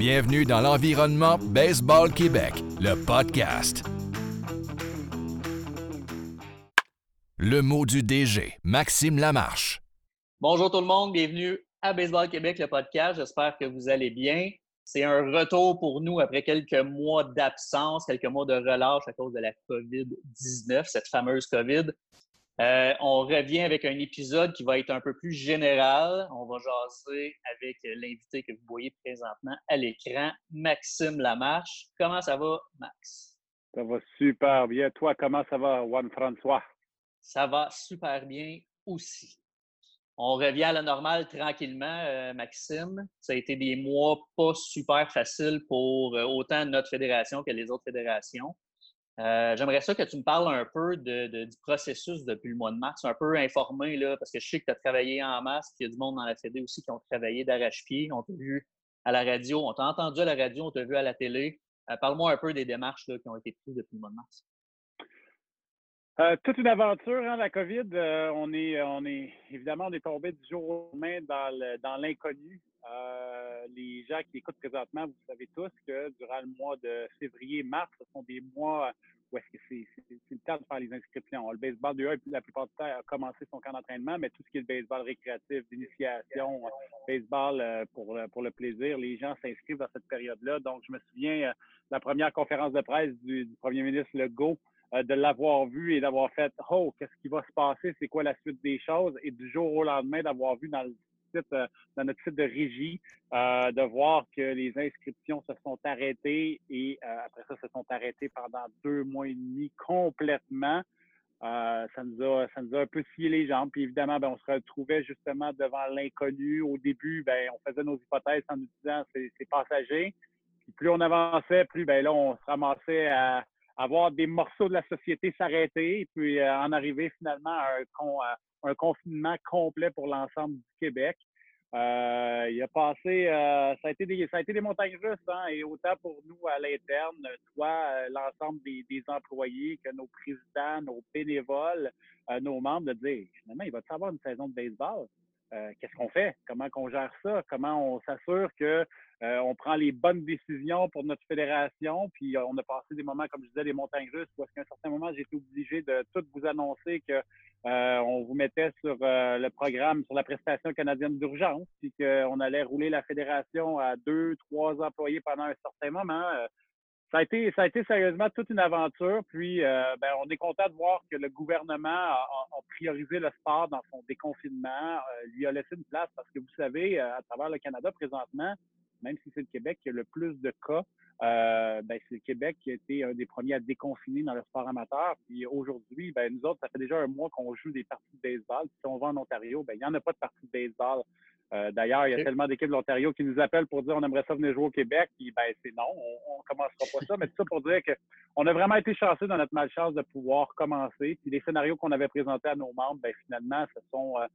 Bienvenue dans l'environnement Baseball Québec, le podcast. Le mot du DG, Maxime Lamarche. Bonjour tout le monde, bienvenue à Baseball Québec, le podcast. J'espère que vous allez bien. C'est un retour pour nous après quelques mois d'absence, quelques mois de relâche à cause de la COVID-19, cette fameuse COVID. Euh, on revient avec un épisode qui va être un peu plus général. On va jaser avec l'invité que vous voyez présentement à l'écran, Maxime Lamarche. Comment ça va, Max? Ça va super bien. Toi, comment ça va, Juan François? Ça va super bien aussi. On revient à la normale tranquillement, euh, Maxime. Ça a été des mois pas super faciles pour euh, autant notre fédération que les autres fédérations. Euh, j'aimerais ça que tu me parles un peu du processus depuis le mois de mars, un peu informé, là, parce que je sais que tu as travaillé en masse, qu'il y a du monde dans la Fédé aussi qui ont travaillé d'arrache-pied. On t'a vu à la radio, on t'a entendu à la radio, on t'a vu à la télé. Euh, parle-moi un peu des démarches qui ont été prises depuis le mois de mars. Euh, toute une aventure, hein, la COVID. on, est, on est évidemment on est tombé du jour au lendemain dans l'inconnu. Euh, les gens qui écoutent présentement, vous savez tous que durant le mois de février-mars, ce sont des mois où est-ce que c'est, le temps de faire les inscriptions. Le baseball de la plupart du temps, a commencé son camp d'entraînement, mais tout ce qui est le baseball récréatif, d'initiation, baseball euh, pour, pour le plaisir, les gens s'inscrivent dans cette période-là. Donc, je me souviens, euh, la première conférence de presse du, premier ministre Legault, de l'avoir vu et d'avoir fait Oh, qu'est-ce qui va se passer? C'est quoi la suite des choses? Et du jour au lendemain, d'avoir vu dans le euh, dans notre site de régie, euh, de voir que les inscriptions se sont arrêtées et euh, après ça, se sont arrêtées pendant deux mois et demi complètement. ça, nous a, ça nous a un peu scié les jambes. Puis évidemment, ben, on se retrouvait justement devant l'inconnu. Au début, ben, on faisait nos hypothèses en nous disant c'est passager. Puis plus on avançait, plus ben, là, on se ramassait à, avoir des morceaux de la société s'arrêter, puis en arriver finalement à un, un confinement complet pour l'ensemble du Québec. Euh, il a passé, euh, ça, a été des, montagnes russes, hein, et autant pour nous à l'interne, euh, l'ensemble des, employés, que nos présidents, nos bénévoles, nos membres, de dire finalement, il va y avoir une saison de baseball? Qu'est-ce qu'on fait? Comment on gère ça? Comment on s'assure que on prend les bonnes décisions pour notre fédération? Puis on a passé des moments, comme je disais, des montagnes russes, parce qu'à un certain moment, j'ai été obligé de tout vous annoncer que euh, vous mettait sur euh, le programme, sur la prestation canadienne d'urgence, puis qu'on allait rouler la fédération à deux, trois employés pendant un certain moment. Euh, ça a été, ça a été sérieusement toute une aventure. Puis, ben, on est content de voir que le gouvernement a, priorisé le sport dans son déconfinement, lui a laissé une place parce que vous savez, à travers le Canada présentement, même si c'est le Québec qui a le plus de cas, euh, ben, c'est le Québec qui a été un des premiers à déconfiner dans le sport amateur. Puis aujourd'hui, ben, nous autres, ça fait déjà un mois qu'on joue des parties de baseball. si on va en Ontario, ben, il n'y en a pas de parties de baseball. Euh, d'ailleurs, il y a tellement d'équipes de l'Ontario qui nous appellent pour dire on aimerait ça venir jouer au Québec. Puis ben, c'est non, on ne commencera pas ça. Mais tout ça pour dire qu'on a vraiment été chanceux dans notre malchance de pouvoir commencer. Puis les scénarios qu'on avait présentés à nos membres, ben, finalement, ce sont euh,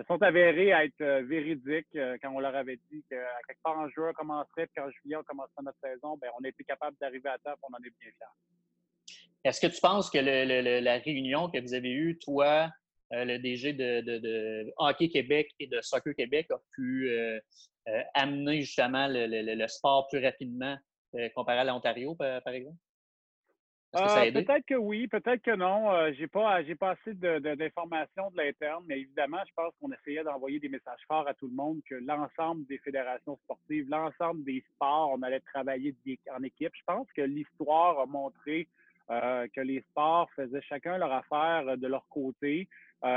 se sont avérés à être euh, véridiques euh, quand on leur avait dit qu'à quelque part en juin, on commencerait, puis qu'en juillet, on commencerait notre saison. Bien, on a été capable d'arriver à temps, on en est bien fiers. Est-ce que tu penses que la réunion que vous avez eue, toi, euh, le DG de, Hockey Québec et de Soccer Québec, a pu amener justement le, sport plus rapidement comparé à l'Ontario, par exemple? Euh, peut-être que oui, peut-être que non. Euh, j'ai pas, j'ai pas assez d'informations de, l'interne, mais évidemment, je pense qu'on essayait d'envoyer des messages forts à tout le monde que l'ensemble des fédérations sportives, l'ensemble des sports, on allait travailler en équipe. Je pense que l'histoire a montré euh, que les sports faisaient chacun leur affaire de leur côté.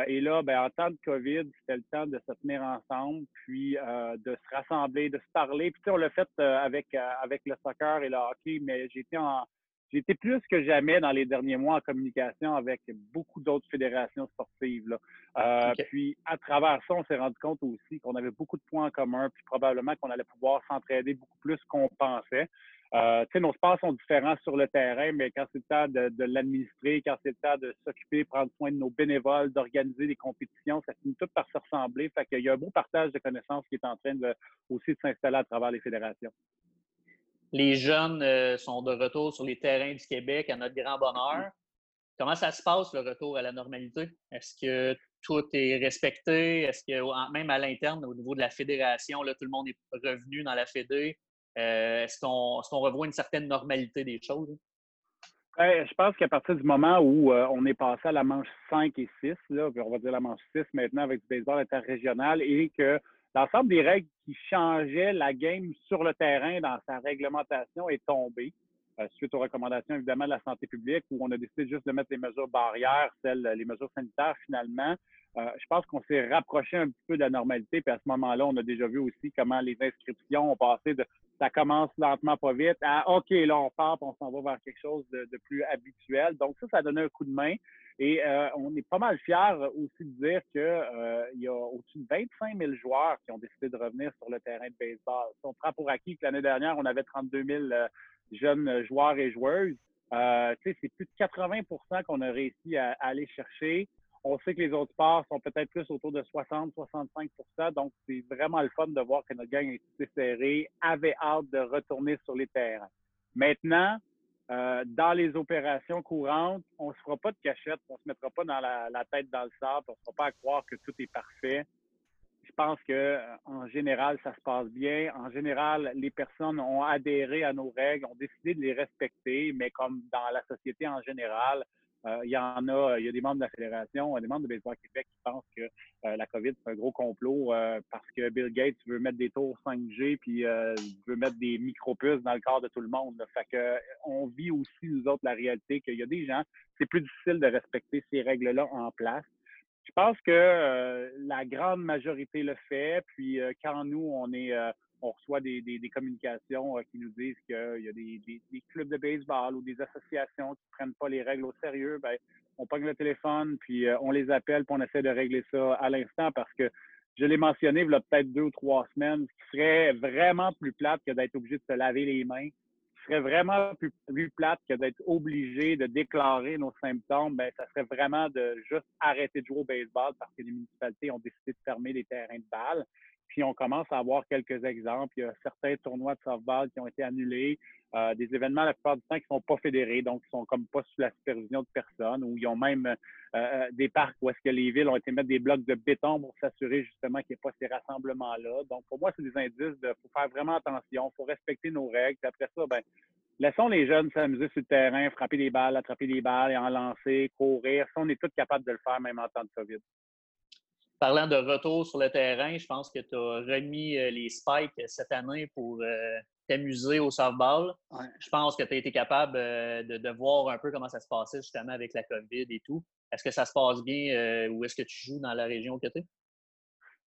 et là, ben, en temps de COVID, c'était le temps de se tenir ensemble, puis de se rassembler, de se parler. Puis on l'a fait avec, avec le soccer et le hockey, mais j'étais en j'ai été plus que jamais dans les derniers mois en communication avec beaucoup d'autres fédérations sportives. Là. Euh, puis, à travers ça, on s'est rendu compte aussi qu'on avait beaucoup de points en commun, puis probablement qu'on allait pouvoir s'entraider beaucoup plus qu'on pensait. Euh, nos sports sont différents sur le terrain, mais quand c'est le temps de, l'administrer, quand c'est le temps de s'occuper, prendre soin de nos bénévoles, d'organiser des compétitions, ça finit tout par se ressembler. Fait qu'il y a un beau partage de connaissances qui est en train de, aussi de s'installer à travers les fédérations. Les jeunes euh, sont de retour sur les terrains du Québec à notre grand bonheur. Comment ça se passe, le retour à la normalité? Est-ce que tout est respecté? Est-ce que même à l'interne, au niveau de la fédération, là, tout le monde est revenu dans la fédé? est-ce qu'on revoit une certaine normalité des choses? Ben, je pense qu'à partir du moment où on est passé à la manche 5 et 6, là, on va dire la manche 6 maintenant avec du baseball interrégional, et que l'ensemble des règles qui changeaient la game sur le terrain dans sa réglementation est tombé. Euh, suite aux recommandations évidemment de la santé publique, où on a décidé juste de mettre les mesures barrières, celles, les mesures sanitaires finalement. Euh, je pense qu'on s'est rapproché un petit peu de la normalité. Puis à ce moment-là, on a déjà vu aussi comment les inscriptions ont passé de ça commence lentement pas vite à OK, là, on part, on s'en va vers quelque chose de, plus habituel. Donc, ça, ça a donné un coup de main. Et euh, on est pas mal fiers aussi de dire qu'il y a au-dessus de 25 000 joueurs qui ont décidé de revenir sur le terrain de baseball. Si on prend pour acquis que l'année dernière, on avait 32 000 jeunes joueurs et joueuses. Euh, c'est plus de 80% qu'on a réussi à, aller chercher. On sait que les autres sports sont peut-être plus autour de 60-65% donc c'est vraiment le fun de voir que notre gang est serrée, avait hâte de retourner sur les terrains. Maintenant, euh, dans les opérations courantes, on ne se fera pas de cachette, on ne se mettra pas dans la, tête dans le sable, on ne se fera pas à croire que tout est parfait je pense que euh, en général, ça se passe bien. En général, les personnes ont adhéré à nos règles, ont décidé de les respecter, mais comme dans la société en général, euh, il y en a, il y a des membres de la fédération, des membres de Baseball Québec qui pensent que euh, la COVID, c'est un gros complot parce que Bill Gates veut mettre des tours 5G puis veut mettre des micropuces dans le corps de tout le monde. Fait que on vit aussi, nous autres, la réalité qu'il y a des gens, c'est plus difficile de respecter ces règles-là en place. Je pense que euh, la grande majorité le fait. Puis euh, quand nous, on est euh, on reçoit des, des, communications qui nous disent qu'il y a des, des, clubs de baseball ou des associations qui ne prennent pas les règles au sérieux, ben, on pogne le téléphone, puis on les appelle, puis on essaie de régler ça à l'instant parce que je l'ai mentionné il y a peut-être deux ou trois semaines, ce qui serait vraiment plus plate que d'être obligé de se laver les mains serait vraiment plus, plus plate que d'être obligé de déclarer nos symptômes, ben, ça serait vraiment de juste arrêter de jouer au baseball parce que les municipalités ont décidé de fermer les terrains de balle. Puis on commence à avoir quelques exemples. Il y a certains tournois de softball qui ont été annulés, euh, des événements la plupart du temps qui ne sont pas fédérés, donc qui sont comme pas sous la supervision de personne, ou ils ont même euh, euh, des parcs où est-ce que les villes ont été mettre des blocs de béton pour s'assurer justement qu'il n'y ait pas ces rassemblements-là. Donc pour moi, c'est des indices de faut faire vraiment attention, faut respecter nos règles. Puis après ça, ben laissons les jeunes s'amuser sur le terrain, frapper des balles, attraper des balles et en lancer, courir. Ça, on est tous capables de le faire même en temps de COVID parlant de retour sur le terrain, je pense que tu as remis euh, les spikes cette année pour euh, t'amuser au softball. Je pense que tu as été capable euh, de, voir un peu comment ça se passait justement avec la COVID et tout. Est-ce que ça se passe bien ou est-ce que tu joues dans la région que tu es?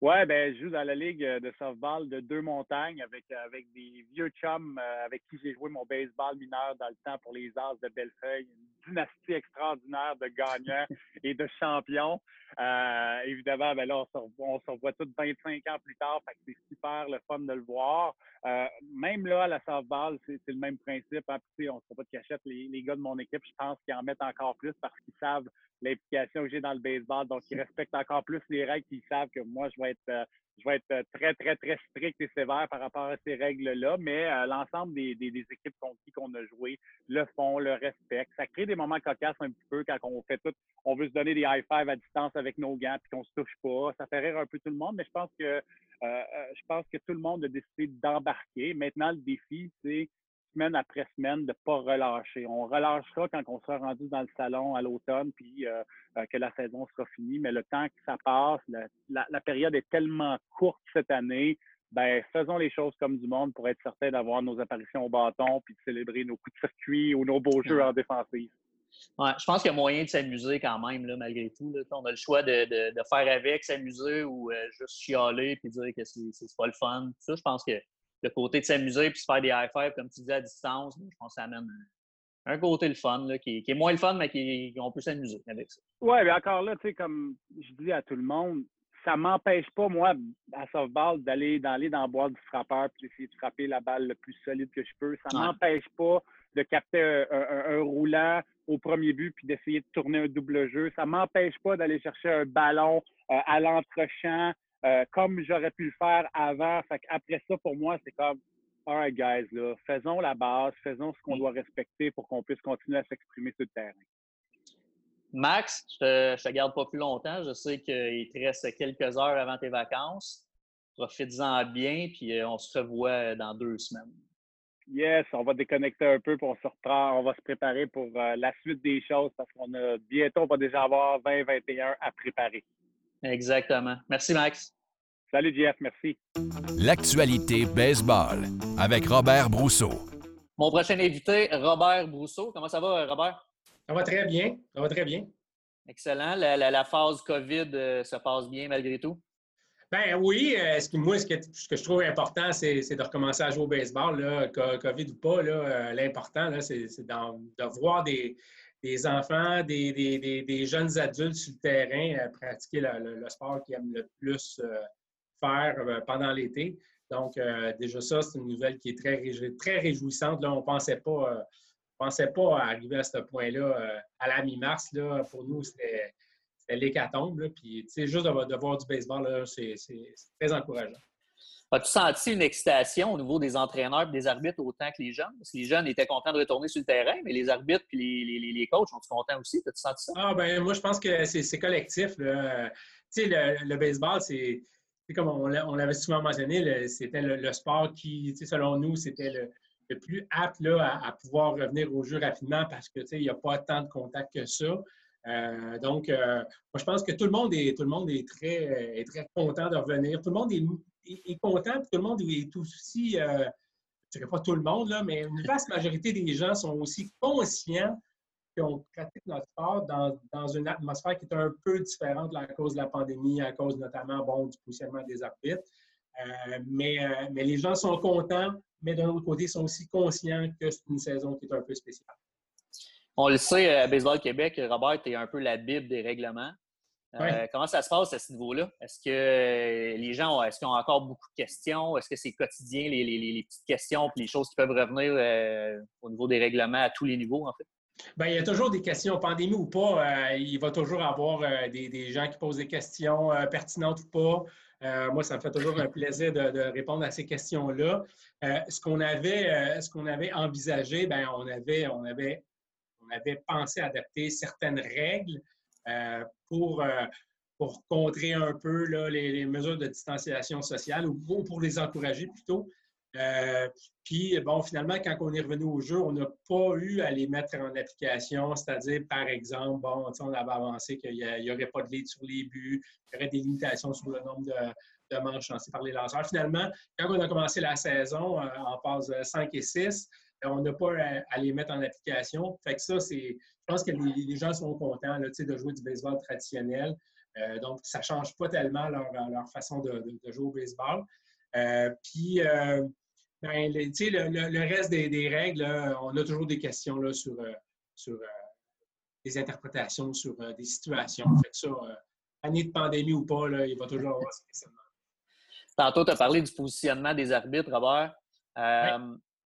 Oui, ben, je joue dans la ligue de softball de deux montagnes avec, avec des vieux chums avec qui j'ai joué mon baseball mineur dans le temps pour les As de Bellefeuille, dynastie extraordinaire de gagnants et de champions. Euh, évidemment, ben là, on se, revoit tous 25 ans plus tard, fait que c'est super le fun de le voir. Euh, même là, à la softball, c'est le même principe. Hein. Puis, on ne se pas de cachette. Les, les, gars de mon équipe, je pense qu'ils en mettent encore plus parce qu'ils savent l'implication que j'ai dans le baseball. Donc, ils respectent encore plus les règles. Ils savent que moi, je vais être euh, je vais être euh, très, très, très strict et sévère par rapport à ces règles-là, mais euh, l'ensemble des, équipes qu'on a joué le font, le respectent. Ça crée des moments cocasses un petit peu quand on fait tout, on veut se donner des high five à distance avec nos gants puis qu'on se touche pas. Ça fait rire un peu tout le monde, mais je pense que je pense que tout le monde a décidé d'embarquer. Maintenant, le défi, c'est semaine après semaine de ne pas relâcher. On relâchera quand on sera rendu dans le salon à l'automne, puis euh, euh, que la saison sera finie. Mais le temps que ça passe, la, période est tellement courte cette année. Ben, faisons les choses comme du monde pour être certain d'avoir nos apparitions au bâton, puis de célébrer nos coups de circuit ou nos beaux jeux en défensive. Ouais, je pense qu'il y a moyen de s'amuser quand même, là, malgré tout. On a le choix de, faire avec, s'amuser ou euh, juste chialer puis dire que c'est pas le fun. Ça, je pense que le côté de s'amuser puis se faire des high five, comme tu disais, à distance, je pense que ça amène un côté le fun, là, qui, est moins le fun, mais qui, on peut s'amuser avec ça. Oui, mais encore là, tu sais, comme je dis à tout le monde, ça m'empêche pas, moi, à softball, d'aller dans, dans la boîte du frappeur puis d'essayer de frapper la balle le plus solide que je peux. Ça m'empêche pas de capter un, roulant au premier but puis d'essayer de tourner un double jeu. Ça m'empêche pas d'aller chercher un ballon euh, à l'entrechamp euh, comme j'aurais pu le faire avant. Après ça, pour moi, c'est comme, all right, guys, là, faisons la base, faisons ce qu'on doit respecter pour qu'on puisse continuer à s'exprimer sur le terrain. Max, je ne te, garde pas plus longtemps. Je sais qu'il te reste quelques heures avant tes vacances. Profites-en bien, puis euh, on se revoit dans deux semaines. Yes, on va déconnecter un peu, pour on se reprend, on va se préparer pour euh, la suite des choses parce qu'on a bientôt, on va déjà avoir 2021 à préparer. Exactement. Merci, Max. Salut, Jeff. Merci. L'actualité baseball avec Robert Brousseau. Mon prochain invité, Robert Brousseau. Comment ça va, Robert? Ça va très bien. Ça va très bien. Excellent. La, phase COVID euh, se passe bien malgré tout? Ben oui, euh, ce moi, ce que, je trouve important, c'est de recommencer à jouer au baseball, là, COVID ou pas. Euh, l'important, c'est de voir des, enfants, des, jeunes adultes sur le terrain euh, pratiquer le, sport qu'ils aiment le plus faire pendant l'été. Donc, déjà ça, c'est une nouvelle qui est très, très réjouissante. Là, on ne pensait pas, pensait pas arriver à ce point-là à la mi-mars. Pour nous, c'était l'hécatombe. Puis, juste de, voir du baseball, c'est très encourageant. As-tu senti une excitation au niveau des entraîneurs et des arbitres autant que les jeunes? Parce que les jeunes étaient contents de retourner sur le terrain, mais les arbitres et les, les, coachs sont contents aussi? As-tu senti ça? Ah, ben moi, je pense que c'est collectif. Le, le baseball, c'est comme on, l'avait souvent mentionné, c'était le, sport qui, selon nous, c'était le, plus apte là, à, pouvoir revenir au jeu rapidement parce que il n'y a pas tant de contact que ça. Euh, donc, euh, moi, je pense que tout le monde est, tout le monde est, très, très content de revenir. Tout le monde est, content, tout le monde est aussi, euh, je ne dirais pas tout le monde, là, mais une vaste majorité des gens sont aussi conscients qu'on pratique notre sport dans, dans, une atmosphère qui est un peu différente à cause de la pandémie, à cause notamment bon, du positionnement des arbitres. mais, mais les gens sont contents, mais d'un autre côté, ils sont aussi conscients que c'est une saison qui est un peu spéciale. On le sait, à Baseball Québec, Robert, tu es un peu la Bible des règlements. Euh, comment ça se passe à ce niveau-là? Est-ce que les gens ont, est-ce qu'ils ont encore beaucoup de questions? Est-ce que c'est quotidien, les, petites questions et les choses qui peuvent revenir euh, au niveau des règlements à tous les niveaux, en fait? Bien, il y a toujours des questions, pandémie ou pas. Euh, il va toujours avoir des, gens qui posent des questions pertinentes ou pas. moi, ça me fait toujours un plaisir de, répondre à ces questions-là. ce qu'on avait, avait envisagé, ben, on avait, on avait on avait pensé adapter certaines règles euh, pour, euh, pour contrer un peu les, mesures de distanciation sociale ou pour les encourager plutôt. Euh, puis, bon, finalement, quand on est revenu au jeu, on n'a pas eu à les mettre en application, c'est-à-dire, par exemple, bon, on avait avancé qu'il n'y aurait pas de lead sur les buts, qu'il y aurait des limitations sur le nombre de, de manches lancées par les lanceurs. Finalement, quand on a commencé la saison en phase 5 et 6, on n'a pas à, les mettre en application. Fait que ça, c'est. Je pense que les, gens sont contents là, de jouer du baseball traditionnel. Euh, donc, ça ne change pas tellement leur, façon de, jouer au baseball. Euh, puis, euh, ben, le, reste des, règles, on a toujours des questions là, sur, sur des interprétations, sur des situations. Fait que ça, année de pandémie ou pas, là, il va toujours avoir ce questionnement. Tantôt, tu as parlé du positionnement des arbitres, Robert.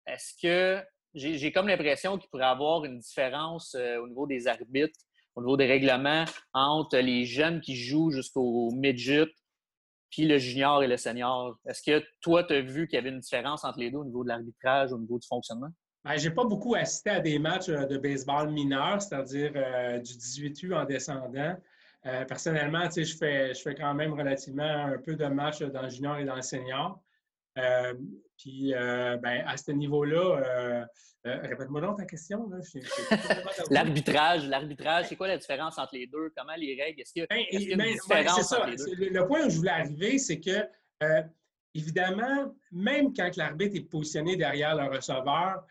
Est-ce que j'ai comme l'impression qu'il pourrait y avoir une différence euh, au niveau des arbitres, au niveau des règlements entre les jeunes qui jouent jusqu'au midget puis le junior et le senior. Est-ce que toi, tu as vu qu'il y avait une différence entre les deux au niveau de l'arbitrage, au niveau du fonctionnement? Ben, je n'ai pas beaucoup assisté à des matchs euh, de baseball mineur, c'est-à-dire euh, du 18U en descendant. personnellement, je fais, je fais quand même relativement un peu de matchs dans le junior et dans le senior. Euh, puis, euh, ben, à ce niveau-là, euh, répète-moi donc ta question. l'arbitrage, l'arbitrage, c'est quoi la différence entre les deux? Comment les règles? Est-ce qu'il y a, ben, une ben, différence entre les deux? Le, point où je voulais arriver, c'est que, évidemment, même quand l'arbitre est positionné derrière le receveur,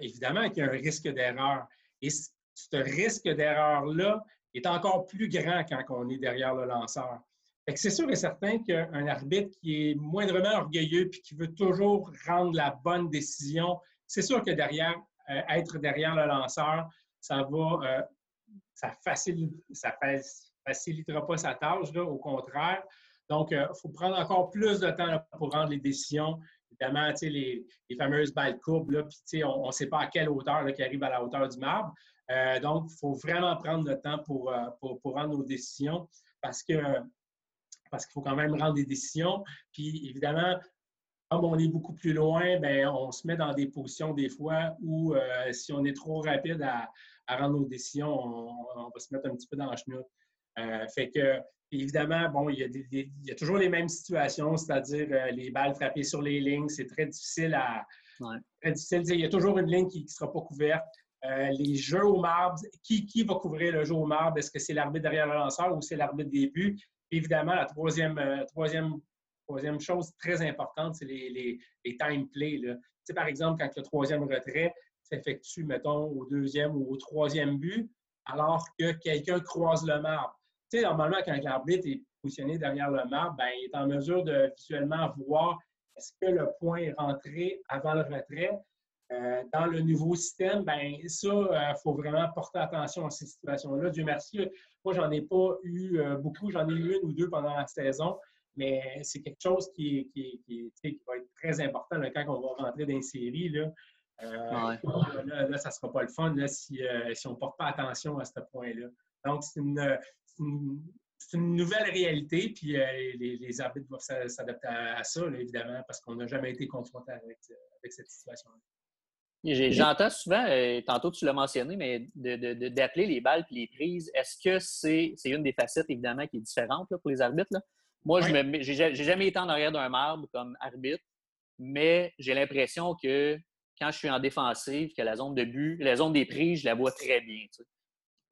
évidemment qu'il y a un risque d'erreur. Et ce risque d'erreur-là est encore plus grand quand on est derrière le lanceur. C'est sûr et certain qu'un arbitre qui est moindrement orgueilleux puis qui veut toujours rendre la bonne décision, c'est sûr que derrière, euh, être derrière le lanceur, ça va, euh, ça, ça facilitera pas sa tâche, au contraire. Donc, il euh, faut prendre encore plus de temps pour rendre les décisions. Évidemment, les, les fameuses balles courbes, là, on ne sait pas à quelle hauteur là, qui arrive à la hauteur du marbre. donc, il faut vraiment prendre le temps pour, pour, rendre nos décisions parce que parce qu'il faut quand même rendre des décisions. Puis évidemment, comme on est beaucoup plus loin, bien, on se met dans des positions des fois où euh, si on est trop rapide à, rendre nos décisions, on, va se mettre un petit peu dans la chenoute. Euh, fait que évidemment, bon, il y, a toujours les mêmes situations, c'est-à-dire euh, les balles frappées sur les lignes, c'est très difficile à. Très difficile. Il y a toujours une ligne qui ne sera pas couverte. Euh, les jeux au marbre, qui, qui, va couvrir le jeu au marbre? Est-ce que c'est l'arbitre derrière le lanceur ou c'est l'arbitre des buts? Évidemment, la troisième, euh, troisième, chose très importante, c'est les, time plays. Par exemple, quand le troisième retrait s'effectue, mettons, au deuxième ou au troisième but, alors que quelqu'un croise le marbre. Tu sais, normalement, quand l'arbitre est positionné derrière le marbre, ben, il est en mesure de visuellement voir est-ce que le point est rentré avant le retrait. Euh, dans le nouveau système, ben ça, il euh, faut vraiment porter attention à ces situations-là. Dieu merci, moi, j'en ai pas eu euh, beaucoup, j'en ai eu une ou deux pendant la saison, mais c'est quelque chose qui, va être très important quand on va rentrer dans une série. Là. là, là, ça ne sera pas le fun si, on ne porte pas attention à ce point-là. Donc, c'est une, nouvelle réalité, puis les, arbitres doivent s'adapter à, ça, évidemment, parce qu'on n'a jamais été confronté avec, cette situation-là. J'entends souvent, tantôt tu l'as mentionné, mais d'appeler les balles et les prises, est-ce que c'est une des facettes, évidemment, qui est différente pour les arbitres? Moi, je n'ai jamais été en arrière d'un marbre comme arbitre, mais j'ai l'impression que quand je suis en défensive, que la zone de but, la zone des prises, je la vois très bien.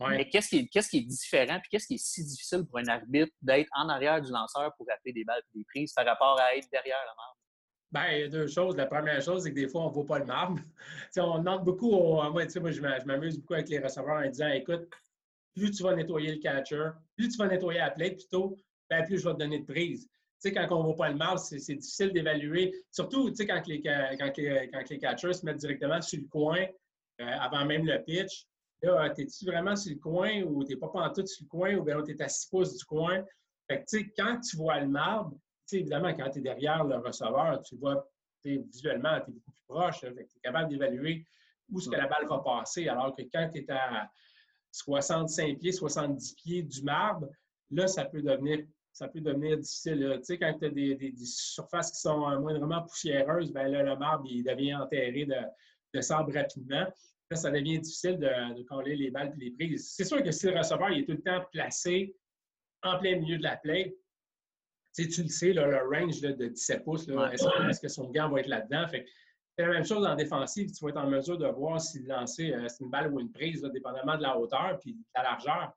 Mais qu'est-ce qui, qui, est différent puis qu'est-ce qui est si difficile pour un arbitre d'être en arrière du lanceur pour appeler des balles et des prises par rapport à être derrière le marbre? Bien, il y a deux choses. La première chose, c'est que des fois, on ne voit pas le marbre. on demande beaucoup, moi, moi je m'amuse beaucoup avec les receveurs en disant écoute, plus tu vas nettoyer le catcher, plus tu vas nettoyer la plate plutôt, ben, plus je vais te donner de prise. sais, quand on ne voit pas le marbre, c'est difficile d'évaluer. Surtout quand les, quand, les, quand les catchers se mettent directement sur le coin euh, avant même le pitch. Là, es-tu vraiment sur le coin ou tu n'es pas pantoute sur le coin ou bien tu es à 6 pouces du coin? Fait que, quand tu vois le marbre, évidemment, quand tu es derrière le receveur, tu vois visuellement, tu es beaucoup plus proche. tu es capable d'évaluer où est-ce que la balle va passer. Alors que quand tu es à 65 pieds, 70 pieds du marbre, là, ça peut devenir, ça peut devenir difficile. Tu sais, quand tu as des, surfaces qui sont euh, moindrement poussiéreuses, ben là, le marbre, il devient enterré de, de sable rapidement. Là, ça devient difficile de, de coller les balles et les prises. C'est sûr que si le receveur il est tout le temps placé en plein milieu de la plaie, tu, tu le sais, le range de 17 pouces, est-ce que, son gant va être là-dedans? c'est la même chose en défensive. Tu vas être en mesure de voir si le lancer, euh, c'est une balle ou une prise, dépendamment de la hauteur et de la largeur.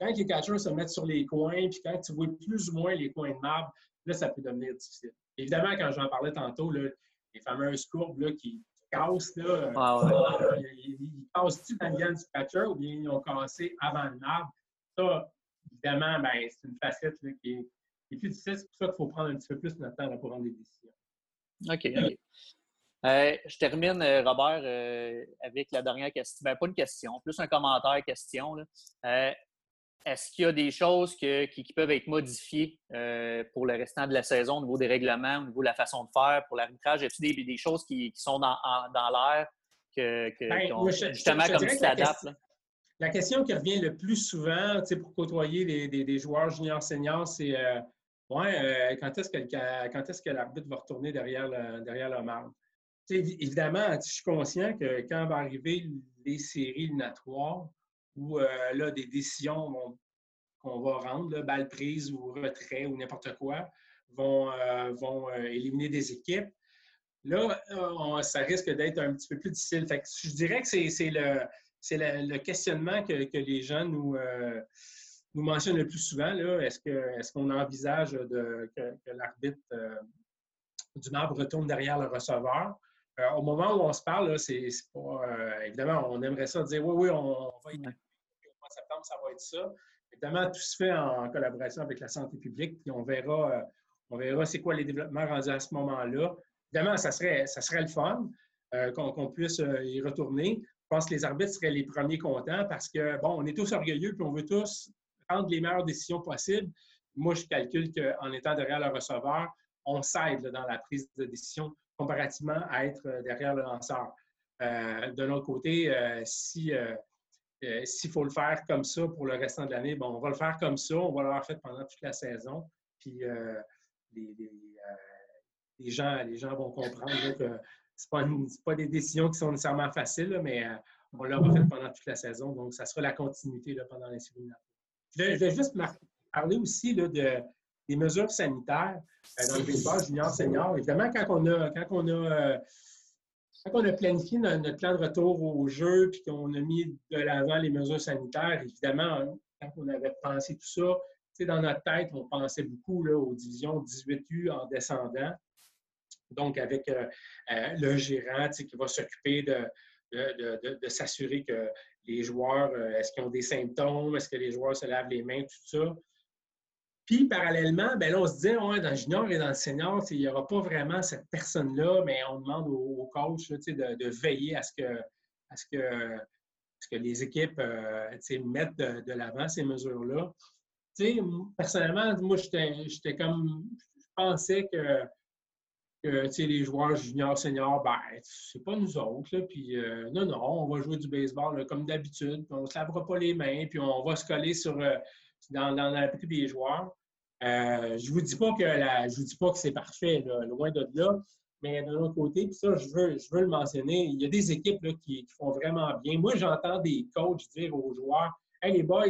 quand les catchers se mettent sur les coins, puis quand tu vois plus ou moins les coins de marbre, là, ça peut devenir difficile. Évidemment, quand j'en parlais tantôt, les fameuses courbes là, qui cassent, là, ah euh, ils, cassent-tu dans le du catcher ou bien ils ont cassé avant le marbre? Ça, évidemment, ben, c'est une facette qui est et puis, c'est pour ça qu'il faut prendre un petit peu plus de temps pour prendre des décisions. OK. Euh, je termine, euh, Robert, euh, avec la dernière question. Ben, pas une question, plus un commentaire, question. Est-ce qu'il y a des choses qui, peuvent être modifiées pour le restant de la saison au niveau des règlements, au niveau de la façon de faire, pour l'arbitrage? Y a-t-il des, choses qui, sont dans, l'air que, ben, justement comme tu t'adaptes? La question qui revient le plus souvent pour côtoyer des, joueurs juniors seniors, c'est Ouais, euh, quand est-ce que, que l'arbitre va retourner derrière le, derrière marbre? évidemment, je suis conscient que quand va arriver les séries éliminatoires où euh, là, des décisions qu'on va rendre, balle prise ou retrait ou n'importe quoi, vont, euh, vont éliminer des équipes, là, ça risque d'être un petit peu plus difficile. Je dirais que c'est le, le, questionnement que, que, les gens nous nous mentionne le plus souvent, est-ce qu'on est envisage de, que, l'arbitre euh, du marbre retourne derrière le receveur? Euh, au moment où on se parle, c'est pas. Euh, évidemment, on aimerait ça dire oui, oui, on, va y aller. Au mois de septembre, ça va être ça. Évidemment, tout se fait en collaboration avec la santé publique, puis on verra, on verra c'est quoi les développements rendus à ce moment-là. Évidemment, ça serait, ça serait le fun qu'on puisse y retourner. Je pense que les arbitres seraient les premiers contents parce que, bon, on est tous orgueilleux puis on veut tous prendre les meilleures décisions possibles. Moi, je calcule qu'en étant derrière le receveur, on s'aide dans la prise de décision comparativement à être euh, derrière le lanceur. Euh, de l'autre côté, euh, si s'il faut le faire comme ça pour le restant de l'année, bon, on va le faire comme ça, on va l'avoir fait pendant toute la saison. Puis les, gens, les gens vont comprendre que ce n'est pas, des décisions qui sont nécessairement faciles, mais on l'aura fait pendant toute la saison. Donc, ça sera la continuité pendant les séries je vais, juste parler aussi de, des mesures sanitaires dans le baseball junior senior. Évidemment, quand on a, quand on a, quand on a planifié notre, plan de retour au jeu puis qu'on a mis de l'avant les mesures sanitaires, évidemment, quand on avait pensé tout ça, dans notre tête, on pensait beaucoup aux divisions 18U en descendant. Donc, avec euh, euh, le gérant qui va s'occuper de, de, s'assurer que les joueurs, euh, est-ce qu'ils ont des symptômes, est-ce que les joueurs se lavent les mains, tout ça. Puis, parallèlement, ben là, on se dit, ouais, dans le junior et dans le senior, il n'y aura pas vraiment cette personne-là, mais on demande au, coach de, veiller à ce que, à ce que, que les équipes mettent de, l'avant ces mesures-là. Personnellement, moi, j'étais comme, je pensais que que les joueurs juniors, seniors, ben, c'est pas nous autres. puis euh, non, non, on va jouer du baseball comme d'habitude. On ne se lavera pas les mains, puis on va se coller sur, euh, dans, dans l'abri des joueurs. Euh, je vous dis pas que je vous dis pas que c'est parfait, loin de là. Mais d'un autre côté, puis ça, je veux, je veux le mentionner, il y a des équipes qui, font vraiment bien. Moi, j'entends des coachs dire aux joueurs Hey les boys,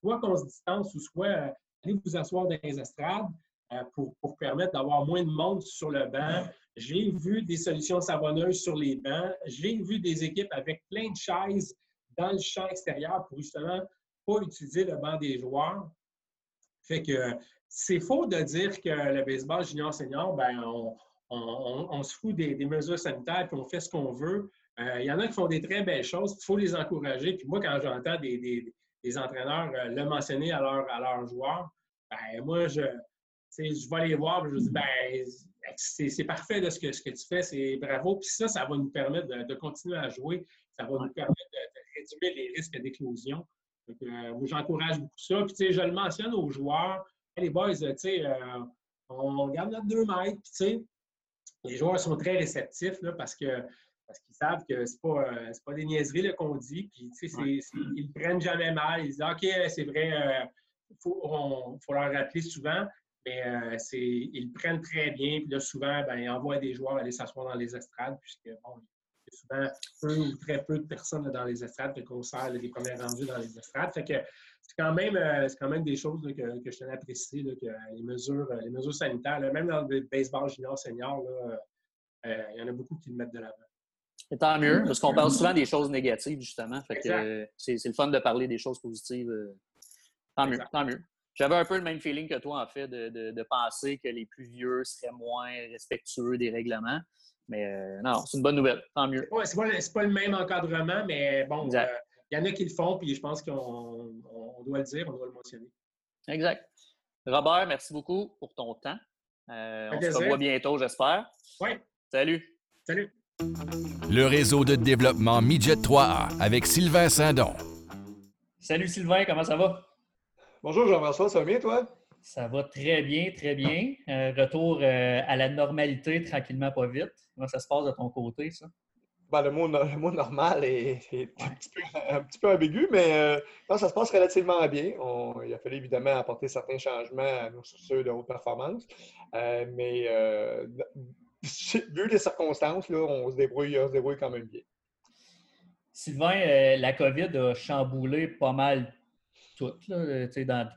soit qu'on se distance ou soit allez vous asseoir dans les estrades. Euh, pour, permettre d'avoir moins de monde sur le banc. J'ai vu des solutions savonneuses sur les bancs. J'ai vu des équipes avec plein de chaises dans le champ extérieur pour justement pas utiliser le banc des joueurs. Fait que c'est faux de dire que le baseball junior senior, ben on, se fout des, mesures sanitaires et on fait ce qu'on veut. Euh, il y en a qui font des très belles choses, il faut les encourager. Puis moi, quand j'entends des, entraîneurs euh, le mentionner à, à leurs joueurs, ben moi, je, je vais aller voir, je dis, ben, c'est parfait de ce que, ce que tu fais, c'est bravo. Puis ça, ça va nous permettre de, continuer à jouer. Ça va nous permettre de, réduire les risques d'éclosion. Euh, j'encourage beaucoup ça. Puis, je le mentionne aux joueurs. les boys, euh, on garde notre deux mètres. Puis, les joueurs sont très réceptifs là, parce que parce qu'ils savent que ce n'est pas, euh, pas des niaiseries qu'on dit. Puis, ils ne prennent jamais mal. Ils disent OK, c'est vrai, il faut, faut, leur rappeler souvent. Mais euh, ils prennent très bien. Puis là, souvent, ben, ils envoient des joueurs aller s'asseoir dans les estrades, puisque, bon, il y a souvent peu ou très peu de personnes dans les estrades, qu'on sert les premières rendues dans les estrades. Fait que c'est quand même, euh, quand même des choses que, que, je tenais à préciser, que les mesures, les mesures sanitaires, même dans le baseball junior senior, euh, il y en a beaucoup qui le mettent de l'avant. Et tant mieux, parce qu'on parle souvent des choses négatives, justement. Fait que c'est le fun de parler des choses positives. Tant mieux, tant mieux. J'avais un peu le même feeling que toi, en fait, de, penser que les plus vieux seraient moins respectueux des règlements. Mais euh, non, c'est une bonne nouvelle. Tant mieux. Ouais, c'est pas, pas, le même encadrement, mais bon, euh, il y en a qui le font, puis je pense qu'on doit le dire, on doit le mentionner. Exact. Robert, merci beaucoup pour ton temps. Euh, on se revoit bientôt, j'espère. Oui. Salut. Salut. Le réseau de développement Midget 3A avec Sylvain Sindon. Salut Sylvain, comment ça va? Bonjour Jean-François, ça va bien toi? Ça va très bien, très bien. Euh, retour euh, à la normalité tranquillement, pas vite. Comment ça se passe de ton côté, ça? Ben, le, mot, normal est, un, petit peu, ambigu, mais euh, ça se passe relativement bien. il a fallu évidemment apporter certains changements à nos structures de haute performance. mais vu les circonstances, là, on, se débrouille, on se débrouille quand même bien. Sylvain, la COVID a chamboulé pas mal tout, euh,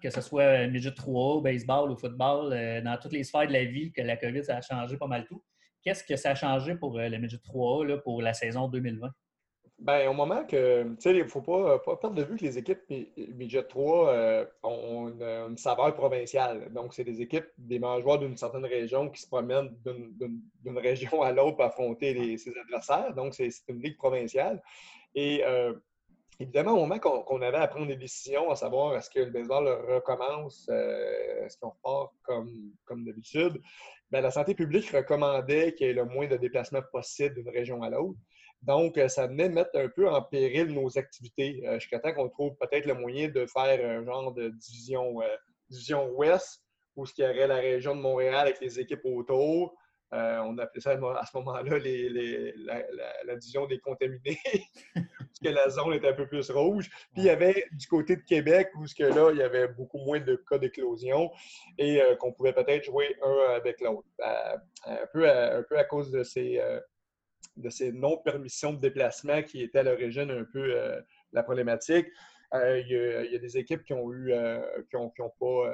que ce soit midget 3 baseball ou football, euh, dans toutes les sphères de la vie, que la COVID, a changé pas mal tout. Qu'est-ce que ça a changé pour euh, le midget 3 pour la saison 2020? Bien, au moment que, tu sais, il ne faut pas, perdre de vue que les équipes Midget 3 ont une, saveur provinciale. Donc, c'est des équipes, des joueurs d'une certaine région qui se promènent d'une région à l'autre pour affronter ses adversaires. Donc, c'est une ligue provinciale. Et Évidemment, au moment qu'on avait à prendre des décisions, à savoir est-ce que le baseball recommence, euh, est-ce qu'on repart comme, comme d'habitude, ben, la santé publique recommandait qu'il y ait le moins de déplacements possible d'une région à l'autre. Donc, euh, ça venait mettre un peu en péril nos activités. Euh, jusqu'à temps qu'on trouve peut-être le moyen de faire un genre de division, division ouest, où ce qui y aurait la région de Montréal avec les équipes autour, euh, on appelait ça à ce moment-là la, division des contaminés, parce que la zone était un peu plus rouge. Puis il y avait du côté de Québec où ce que là, il y avait beaucoup moins de cas d'éclosion et euh, qu'on pouvait peut-être jouer un avec l'autre. Euh, un, peu à, un peu à cause de ces, de ces non-permissions de déplacement qui étaient à l'origine un peu la problématique. il, y a, des équipes qui ont eu, qui ont, pas,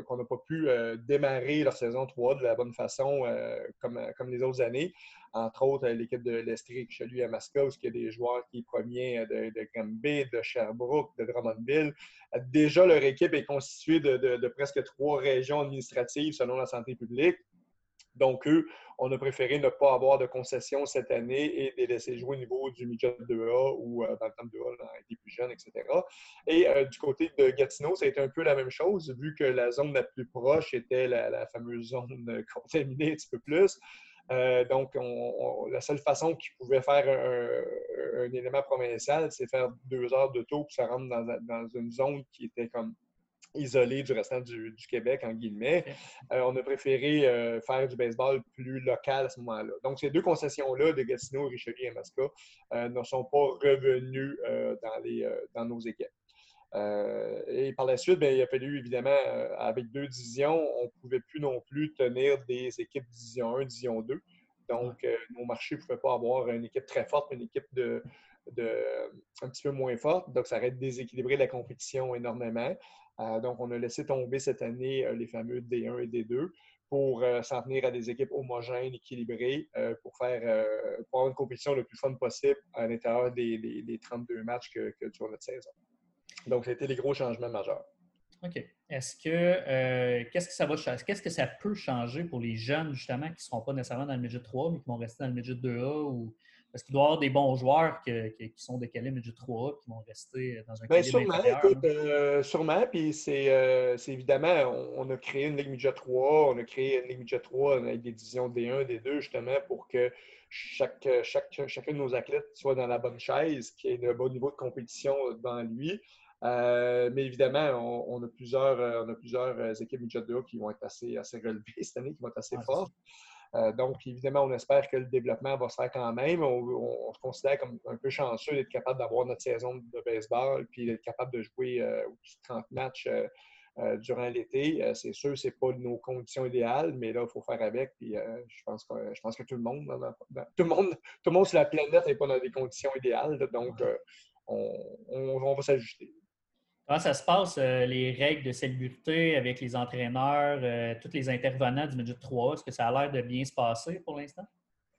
qu'on n'a pas pu démarrer leur saison 3 de la bonne façon comme, comme les autres années. Entre autres, l'équipe de l'Estrie Richelieu à Masca, où il y a des joueurs qui proviennent de, de Granby, de Sherbrooke, de Drummondville. Déjà, leur équipe est constituée de presque trois régions administratives selon la santé publique. Donc, eux, on a préféré ne pas avoir de concessions cette année et les laisser jouer au niveau du midget 2A ou euh, dans le temps 2A, avec les plus jeunes, etc. Et euh, du côté de Gatineau, ça a été un peu la même chose, vu que la zone la plus proche était la, fameuse zone contaminée un petit peu plus. Euh, donc, la seule façon qu'ils pouvaient faire un, élément provincial, c'est faire deux heures de tour pour se rendre dans, une zone qui était comme isolé du restant du, Québec, en guillemets. Euh, on a préféré euh, faire du baseball plus local à ce moment-là. Donc, ces deux concessions-là, de Gatineau, Richelieu et Masca, euh, ne sont pas revenues dans, les, dans nos équipes. et par la suite, bien, il a fallu évidemment, avec deux divisions, on ne pouvait plus non plus tenir des équipes division 1, division 2. Donc, nos marchés ne pouvaient pas avoir une équipe très forte, mais une équipe de, de, un petit peu moins forte. Donc, ça aurait déséquilibré la compétition énormément. Euh, donc, on a laissé tomber cette année euh, les fameux D1 et D2 pour euh, s'en tenir à des équipes homogènes, équilibrées, pour faire avoir une compétition le plus fun possible à l'intérieur des, 32 matchs que, que durant notre saison. Donc, été les gros changements majeurs. OK. Est-ce que qu'est-ce que ça va Qu'est-ce que ça peut changer pour les jeunes, justement, qui ne seront pas nécessairement dans le midget 3, mais qui vont rester dans le midget 2A ou parce qu'il doit y avoir des bons joueurs qui sont décalés midget 3 qui vont rester dans un Bien, sûrement, écoute, euh, sûrement. Puis c'est évidemment, on, a créé une Ligue midget 3, on a créé une Ligue midget 3 avec des divisions D1, D2, justement, pour que chaque, chaque, chacun de nos athlètes soit dans la bonne chaise, qui ait un bon niveau de compétition devant lui. Euh, mais évidemment, on, a plusieurs, on a plusieurs équipes midget 2 qui vont être assez, assez relevées cette année, qui vont être assez fortes. Euh, donc, évidemment, on espère que le développement va se faire quand même. On, se considère comme un peu chanceux d'être capable d'avoir notre saison de baseball, puis d'être capable de jouer 30 euh, matchs euh, durant l'été. c'est sûr, ce n'est pas nos conditions idéales, mais là, il faut faire avec. Puis je, pense que, je pense que tout le monde, tout le monde, tout le monde sur la planète n'est pas dans des conditions idéales. Donc, on va s'ajuster. Comment ça se passe, euh, les règles de salubrité avec les entraîneurs, euh, tous les intervenants du Midget 3? Est-ce que ça a l'air de bien se passer pour l'instant?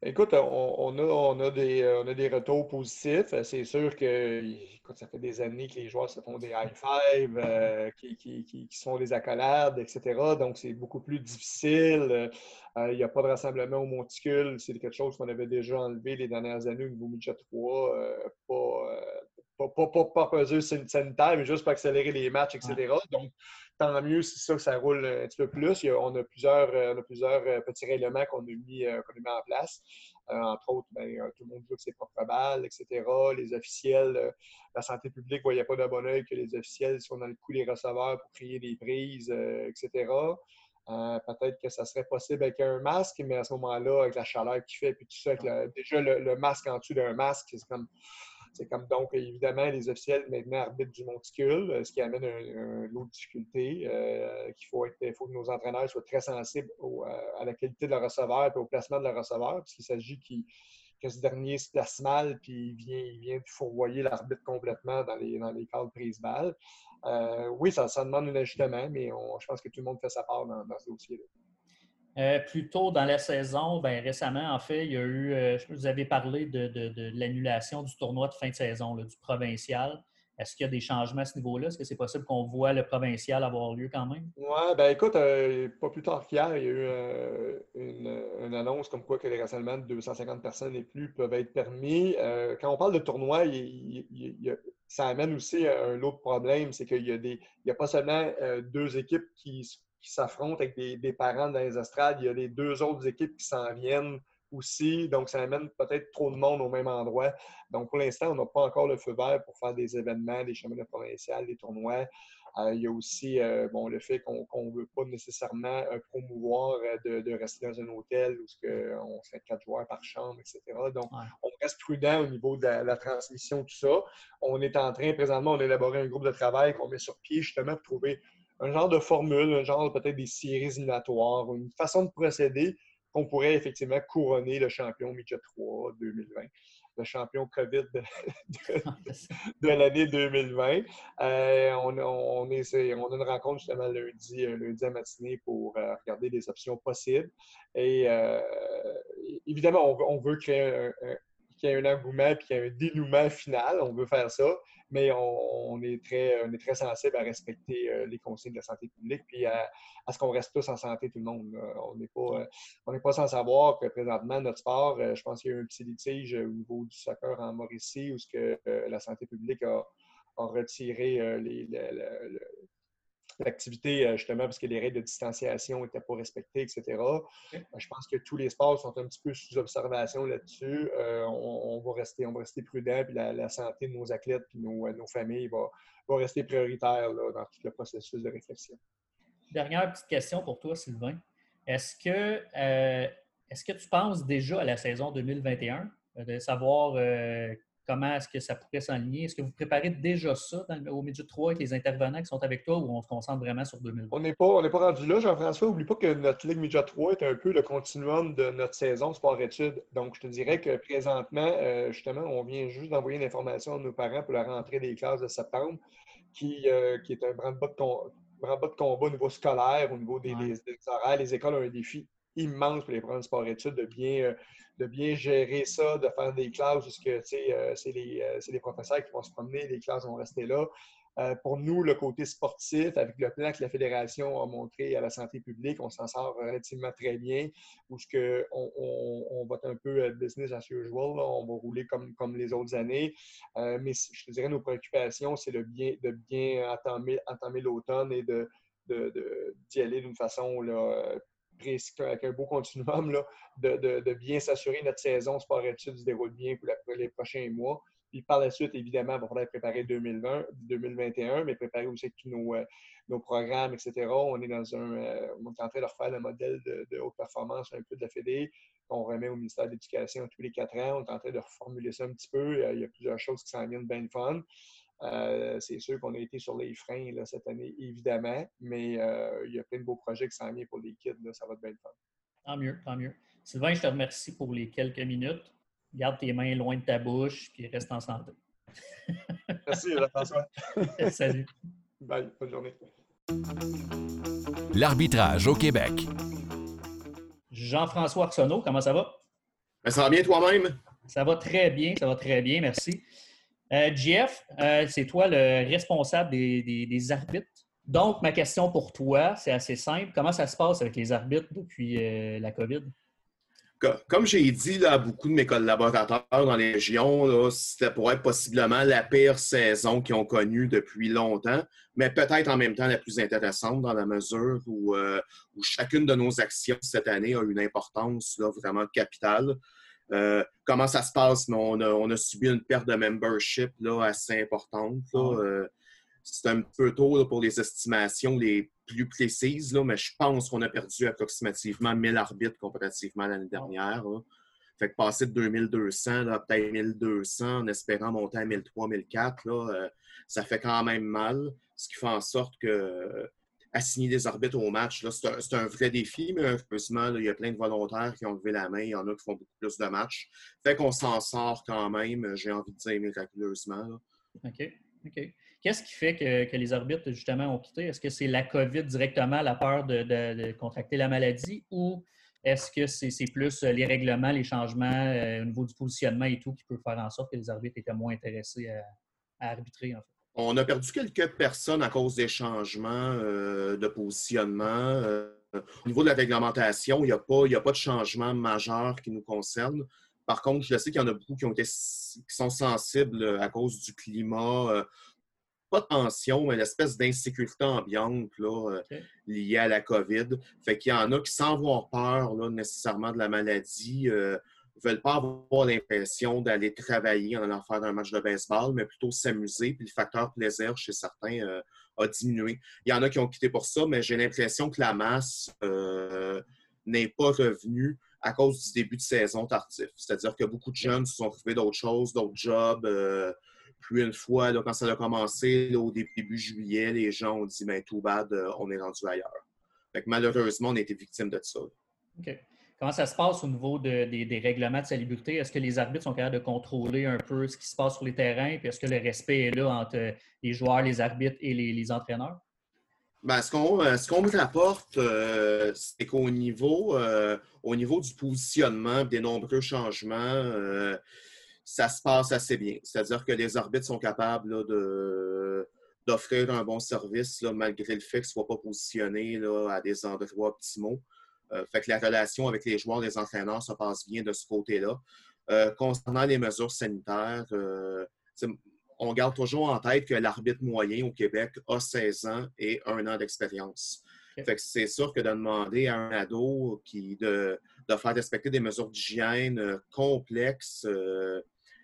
Écoute, on, euh, a des retours positifs. C'est sûr que ça fait des années que les joueurs se font des high-fives, qui, qui, qui, sont des accolades, etc. Donc, c'est beaucoup plus difficile. Il n'y a pas de rassemblement au monticule. C'est quelque chose qu'on avait déjà enlevé les dernières années au niveau Midget 3. pas, pas, pas, pas, pas sanitaire, mais juste pour accélérer les matchs, etc. Donc, tant mieux si ça, ça roule un petit peu plus. on, a plusieurs, euh, on a plusieurs euh, petits règlements qu'on a, mis, euh, mis en place. entre autres, ben, tout le monde joue ses propres balles, etc. Les officiels, la santé publique ne voyait pas de bon oeil que les officiels soient dans le coup des receveurs pour créer des prises, etc. Peut-être que ça serait possible avec un masque, mais à ce moment-là, avec la chaleur qu'il fait, puis tout ça, déjà le, le, masque en dessous d'un masque, c'est comme c'est comme donc, évidemment, les officiels maintenant arbitrent du monticule, euh, ce qui amène un, lot de. Euh, faut, faut que nos entraîneurs soient très sensibles euh, à la qualité de la receveur et au placement de la receveur, puisqu'il s'agit que ce dernier se place mal puis il vient, il vient fourvoyer l'arbitre complètement dans les, dans les cadres prise-balles. oui, ça, demande un ajustement, mais je pense que tout le monde fait sa part dans, dans ce dossier-là. Euh, plus tôt dans la saison, ben, récemment, en fait, il y a eu, euh, vous avez parlé de, l'annulation du tournoi de fin de saison, du provincial. Est-ce qu'il y a des changements à ce niveau-là? Est-ce que c'est possible qu'on voit le provincial avoir lieu quand même? Oui, ben écoute, euh, pas plus tard qu'hier, il y a eu une, annonce comme quoi que les rassemblements de 250 personnes et plus peuvent être permis. quand on parle de tournoi, ça amène aussi un autre problème, c'est qu'il y a a pas seulement deux équipes qui qui s'affrontent avec des, parents dans les estrades. Il y a les deux autres équipes qui s'en viennent aussi. Donc, ça amène peut-être trop de monde au même endroit. Donc, pour l'instant, on n'a pas encore le feu vert pour faire des événements, des championnats provinciaux, des tournois. Euh, il y a aussi euh, bon, le fait qu'on ne veut pas nécessairement euh, promouvoir de, rester dans un hôtel où on serait quatre joueurs par chambre, etc. Donc, on reste prudent au niveau de la, transmission, tout ça. On est en train, présentement, on a élaboré un groupe de travail qu'on met sur pied justement pour trouver un genre de formule, un genre peut-être des séries éliminatoires, une façon de procéder qu'on pourrait effectivement couronner le champion Midget 3 2020 le champion COVID de, l'année 2020. Euh, on, on, a une rencontre justement lundi, euh, lundi à matinée pour euh, regarder les options possibles. Et évidemment, on, veut créer un, qu'il y ait un engouement et qu'il y ait un dénouement final. On veut faire ça mais on, est très, on est très sensible à respecter euh, les consignes de la santé publique puis à, ce qu'on reste tous en santé, tout le monde. On n'est pas, euh, pas sans savoir que présentement, notre sport, euh, je pense qu'il y a eu un petit litige au niveau du soccer en Mauricie où ce que, la santé publique a, retiré les, euh, justement, parce que les règles de distanciation n'étaient pas respectées, etc. Euh, je pense que tous les sports sont un petit peu sous observation là-dessus. Euh, on, va rester, on va rester prudent, puis la, santé de nos athlètes et nos, nos, familles va, va rester prioritaire dans tout le processus de réflexion. Dernière petite question pour toi, Sylvain. Est-ce que, est-ce que tu penses déjà à la saison 2021, de savoir comment est-ce que ça pourrait s'enligner? Est-ce que vous préparez déjà ça au Midget 3 avec les intervenants qui sont avec toi ou on se concentre vraiment sur 2020? On n'est pas, pas rendu là, Jean-François. N'oublie pas que notre Ligue Midget 3 est un peu le continuum de notre saison sport-études. Donc, je te dirais que présentement, euh, justement, on vient juste d'envoyer une information à nos parents pour la rentrée des classes de septembre, qui, euh, qui est un branle-bas de, combat au niveau scolaire, au niveau des, des horaires. Les écoles ont un défi immense pour les programmes sport-études de bien euh, de bien gérer ça, de faire des classes parce que euh, c'est les, euh, les, professeurs qui vont se promener, les classes vont rester là. Pour nous, le côté sportif, avec le plan que la Fédération a montré à la santé publique, on s'en sort relativement très bien, où ce que on, on, va être un peu business as usual, on va rouler comme, comme les autres années. mais je te dirais, nos préoccupations, c'est de bien, de bien entamer, entamer l'automne et de, d'y de, aller d'une façon là, avec un beau continuum là, de, bien s'assurer notre saison sport-études se déroule bien pour, les prochains mois. Puis par la suite, évidemment, il va préparer 2020, 2021, mais préparer aussi tous nos, euh, nos programmes, etc. On est dans un. Euh, on est en train de refaire le modèle de, haute performance un peu de la Fédé qu'on remet au ministère de l'Éducation tous les quatre ans. On est en train de reformuler ça un petit peu. Il y a plusieurs choses qui s'en viennent bien fun. Euh, c'est sûr qu'on a été sur les freins cette année, évidemment, mais euh, il y a plein de beaux projets qui s'en viennent pour les kids. ça va être bien fun. Tant mieux, tant mieux. Sylvain, je te remercie pour les quelques minutes. Garde tes mains loin de ta bouche, puis reste en santé. Merci, Jean-François. Salut. Bye, bonne journée. L'arbitrage au Québec. Jean-François Arsenault, comment ça va? Ça va bien toi-même? Ça va très bien, ça va très bien, merci. Euh, Jeff, euh, c'est toi le responsable des, arbitres. Donc, ma question pour toi, c'est assez simple. Comment ça se passe avec les arbitres depuis euh, la COVID? Comme j'ai dit à beaucoup de mes collaborateurs dans les régions, c'était pour être possiblement la pire saison qu'ils ont connue depuis longtemps, mais peut-être en même temps la plus intéressante dans la mesure où, chacune de nos actions cette année a une importance vraiment capitale. Euh, comment ça se passe? On a, subi une perte de membership là, assez importante. Ah euh, c'est un peu tôt pour les estimations les plus précises, là, mais je pense qu'on a perdu approximativement 1000 arbitres comparativement à l'année ah. dernière. Fait que passer de 2200 à peut-être 1200 en espérant monter à 1003, 1004, là, ça fait quand même mal. Ce qui fait en sorte que assigner des arbitres au match. C'est un, vrai défi, mais heureusement, il y a plein de volontaires qui ont levé la main. Il y en a qui font beaucoup plus de matchs. Fait qu'on s'en sort quand même, j'ai envie de dire miraculeusement. OK. OK. Qu'est-ce qui fait que, les arbitres, justement, ont quitté? Est-ce que c'est la COVID directement, la peur de, contracter la maladie, ou est-ce que c'est plus les règlements, les changements euh, au niveau du positionnement et tout qui peut faire en sorte que les arbitres étaient moins intéressés à, à arbitrer, en fait? On a perdu quelques personnes à cause des changements euh, de positionnement. Euh, au niveau de la réglementation, il n'y a, pas, a pas de changement majeur qui nous concerne. Par contre, je sais qu'il y en a beaucoup qui, ont été, qui sont sensibles à cause du climat. Euh, pas de tension, mais l'espèce d'insécurité ambiante là, liée à la COVID. Fait qu'il y en a qui, sans avoir peur là, nécessairement de la maladie, ne veulent pas avoir l'impression d'aller travailler en allant faire un match de baseball, mais plutôt s'amuser. Puis le facteur plaisir chez certains euh, a diminué. Il y en a qui ont quitté pour ça, mais j'ai l'impression que la masse euh, n'est pas revenue à cause du début de saison tardif. C'est-à-dire que beaucoup de jeunes se sont trouvés d'autres choses, d'autres jobs. Euh, puis une fois, quand ça a commencé, au début juillet, les gens ont dit ben, tout bad, on est rendu ailleurs. Fait malheureusement, on a été victime de ça. Comment ça se passe au niveau des, règlements de salubrité? Est-ce que les arbitres sont capables de contrôler un peu ce qui se passe sur les terrains? Puis est-ce que le respect est là entre les joueurs, les arbitres et les, entraîneurs? Ben, ce qu'on me rapporte, euh, c'est qu'au niveau, euh, au niveau du positionnement, des nombreux changements, euh, ça se passe assez bien. C'est-à-dire que les arbitres sont capables d'offrir un bon service malgré le fait qu'ils ne soient pas positionnés à des endroits optimaux. Euh, fait que la relation avec les joueurs, les entraîneurs se passe bien de ce côté-là. Euh, concernant les mesures sanitaires, euh, on garde toujours en tête que l'arbitre moyen au Québec a 16 ans et un an d'expérience. Fait que c'est sûr que de demander à un ado qui, de, de faire respecter des mesures d'hygiène complexes,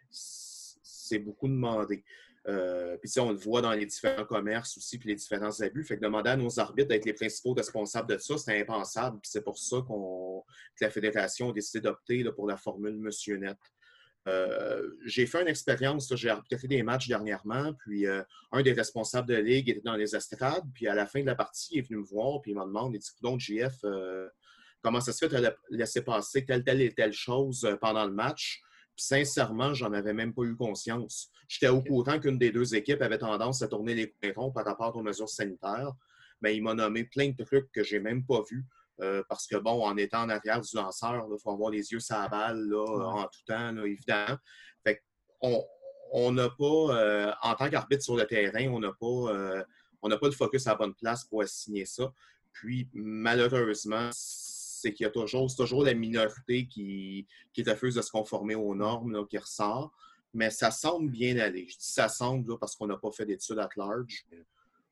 c'est beaucoup demandé. Euh, puis on le voit dans les différents commerces aussi, puis les différents abus. Fait que demander à nos arbitres d'être les principaux responsables de ça, c'est impensable. Puis c'est pour ça qu'on, que la Fédération a décidé d'opter pour la formule Monsieur Net. Euh, j'ai fait une expérience, j'ai arbitré des matchs dernièrement, puis euh, un des responsables de ligue était dans les estrades, puis à la fin de la partie, il est venu me voir, puis il m'a demandé, donc JF, comment ça se fait de laisser passer telle, telle et telle chose pendant le match? Sincèrement, j'en avais même pas eu conscience. J'étais au courant qu'une des deux équipes avait tendance à tourner les coins par rapport aux mesures sanitaires, mais il m'a nommé plein de trucs que j'ai même pas vus. Euh, parce que, bon, en étant en arrière du lanceur, il faut avoir les yeux sur la balle en tout temps, évidemment. Fait on n'a pas, euh, en tant qu'arbitre sur le terrain, on n'a pas, euh, on pas le focus à la bonne place pour assigner ça. Puis, malheureusement, c'est qu'il y a toujours, toujours la minorité qui, qui refuse de se conformer aux normes qui ressort. Mais ça semble bien aller. Je dis ça semble parce qu'on n'a pas fait d'études à large.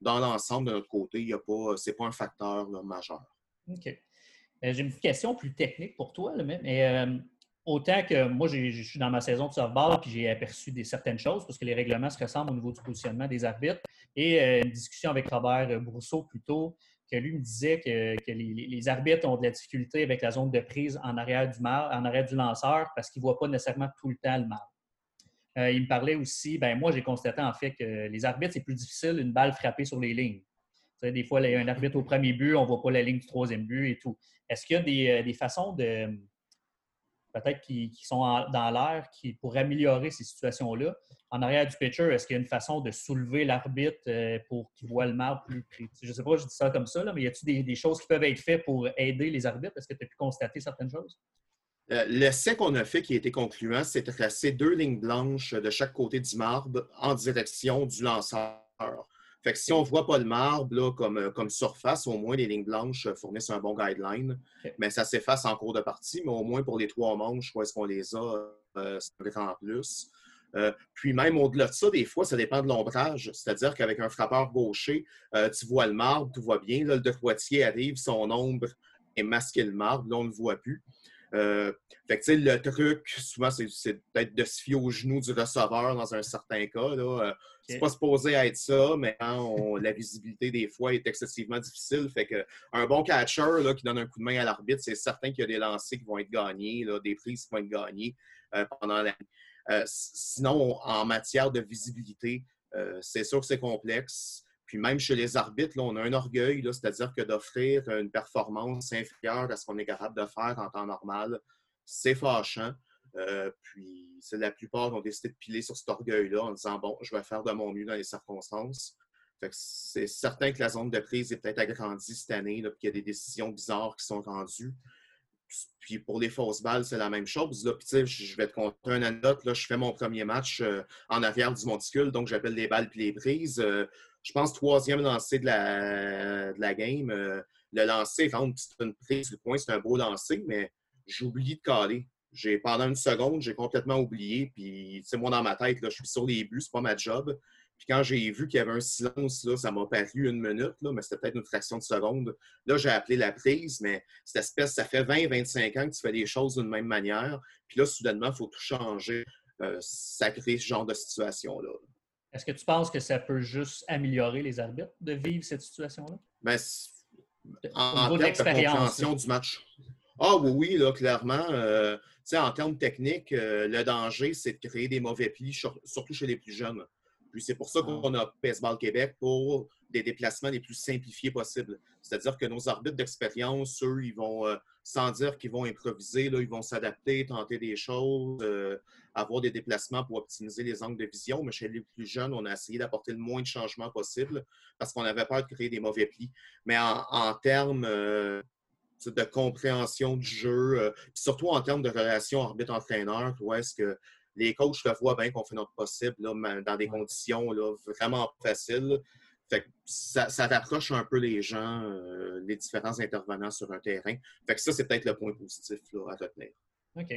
Dans l'ensemble, de notre côté, ce n'est pas un facteur majeur. OK. Euh, j'ai une question plus technique pour toi. mais, euh, autant que moi, je suis dans ma saison de softball puis j'ai aperçu des, certaines choses parce que les règlements se ressemblent au niveau du positionnement des arbitres. Et euh, une discussion avec Robert Brousseau plus tôt, que lui me disait que, les, arbitres ont de la difficulté avec la zone de prise en arrière du, mar, en arrière du lanceur parce qu'ils ne voient pas nécessairement tout le temps le marbre. Euh, il me parlait aussi, ben moi j'ai constaté en fait que les arbitres, c'est plus difficile une balle frappée sur les lignes. des fois, il y a un arbitre au premier but, on ne voit pas la ligne du troisième but et tout. Est-ce qu'il y a des, euh, façons de, peut-être qui, sont dans l'air qui pour améliorer ces situations-là? En arrière du pitcher, est-ce qu'il y a une façon de soulever l'arbitre euh, pour qu'il voit le marbre plus près? Je ne sais pas, je dis ça comme ça, mais y a-t-il des, choses qui peuvent être faites pour aider les arbitres? Est-ce que tu as pu constater certaines choses? Euh, l'essai qu'on a fait qui a été concluant, c'est de tracer deux lignes blanches de chaque côté du marbre en direction du lanceur. Fait que si on ne voit pas le marbre comme, euh, comme surface, au moins les lignes blanches fournissent un bon guideline. Mais ça s'efface en cours de partie, mais au moins pour les trois manches, où est-ce qu'on les a, euh, c'est grand plus. Euh, puis même au-delà de ça, des fois, ça dépend de l'ombrage. C'est-à-dire qu'avec un frappeur gaucher, tu vois le marbre, tout va bien. Là, le de Poitiers arrive, son ombre est masqué le marbre. Là, on ne le voit plus. Euh, fait que, le truc, souvent, c'est peut-être de se fier au genou du receveur dans un certain cas. Là. Euh, c'est pas supposé être ça, mais la visibilité des fois est excessivement difficile. Fait que un bon catcher là, qui donne un coup de main à l'arbitre, c'est certain qu'il y a des lancers qui vont être gagnés, là, des prises qui vont être gagnées euh, pendant la sinon, en matière de visibilité, c'est sûr que c'est complexe. Puis même chez les arbitres, on a un orgueil, c'est-à-dire que d'offrir une performance inférieure à ce qu'on est capable de faire en temps normal, c'est fâchant. Euh, puis la plupart ont décidé de piler sur cet orgueil-là en disant bon, je vais faire de mon mieux dans les circonstances. c'est certain que la zone de prise est peut-être agrandie cette année, puis qu'il y a des décisions bizarres qui sont rendues. Puis pour les fausses balles, c'est la même chose. Là. Je vais te conter une anecdote. Là, je fais mon premier match euh, en arrière du monticule, donc j'appelle les balles puis les prises. Euh, je pense, troisième lancé de la, de la game. Euh, le lancer c'est une prise du point, c'est un beau lancer, mais j'oublie de caler. J'ai, pendant une seconde, j'ai complètement oublié. Puis, moi, dans ma tête, là, je suis sur les buts, c'est pas ma job. Puis quand j'ai vu qu'il y avait un silence, là, ça m'a paru une minute, là, mais c'était peut-être une fraction de seconde. Là, j'ai appelé la prise, mais cette espèce, ça fait 20-25 ans que tu fais les choses d'une même manière. Puis là, soudainement, il faut tout changer. Euh, ça crée ce genre de situation-là. Est-ce que tu penses que ça peut juste améliorer les arbitres de vivre cette situation-là? Ben, en, termes de compréhension du match. Ah oui, oui, là, clairement. Euh, en termes techniques, euh, le danger, c'est de créer des mauvais plis, surtout chez les plus jeunes. Puis c'est pour ça qu'on a Baseball Québec pour des déplacements les plus simplifiés possibles. C'est-à-dire que nos arbitres d'expérience, eux, ils vont, euh, sans dire qu'ils vont improviser, là, ils vont s'adapter, tenter des choses, euh, avoir des déplacements pour optimiser les angles de vision. Mais chez les plus jeunes, on a essayé d'apporter le moins de changements possible parce qu'on avait peur de créer des mauvais plis. Mais en, termes euh, de compréhension du jeu, surtout en termes de relation arbitre-entraîneur, où est-ce que les coachs le voient bien qu'on fait notre possible dans des conditions là, vraiment faciles. Fait ça, ça rapproche un peu les gens, euh, les différents intervenants sur un terrain. Fait que ça, c'est peut-être le point positif à retenir. OK.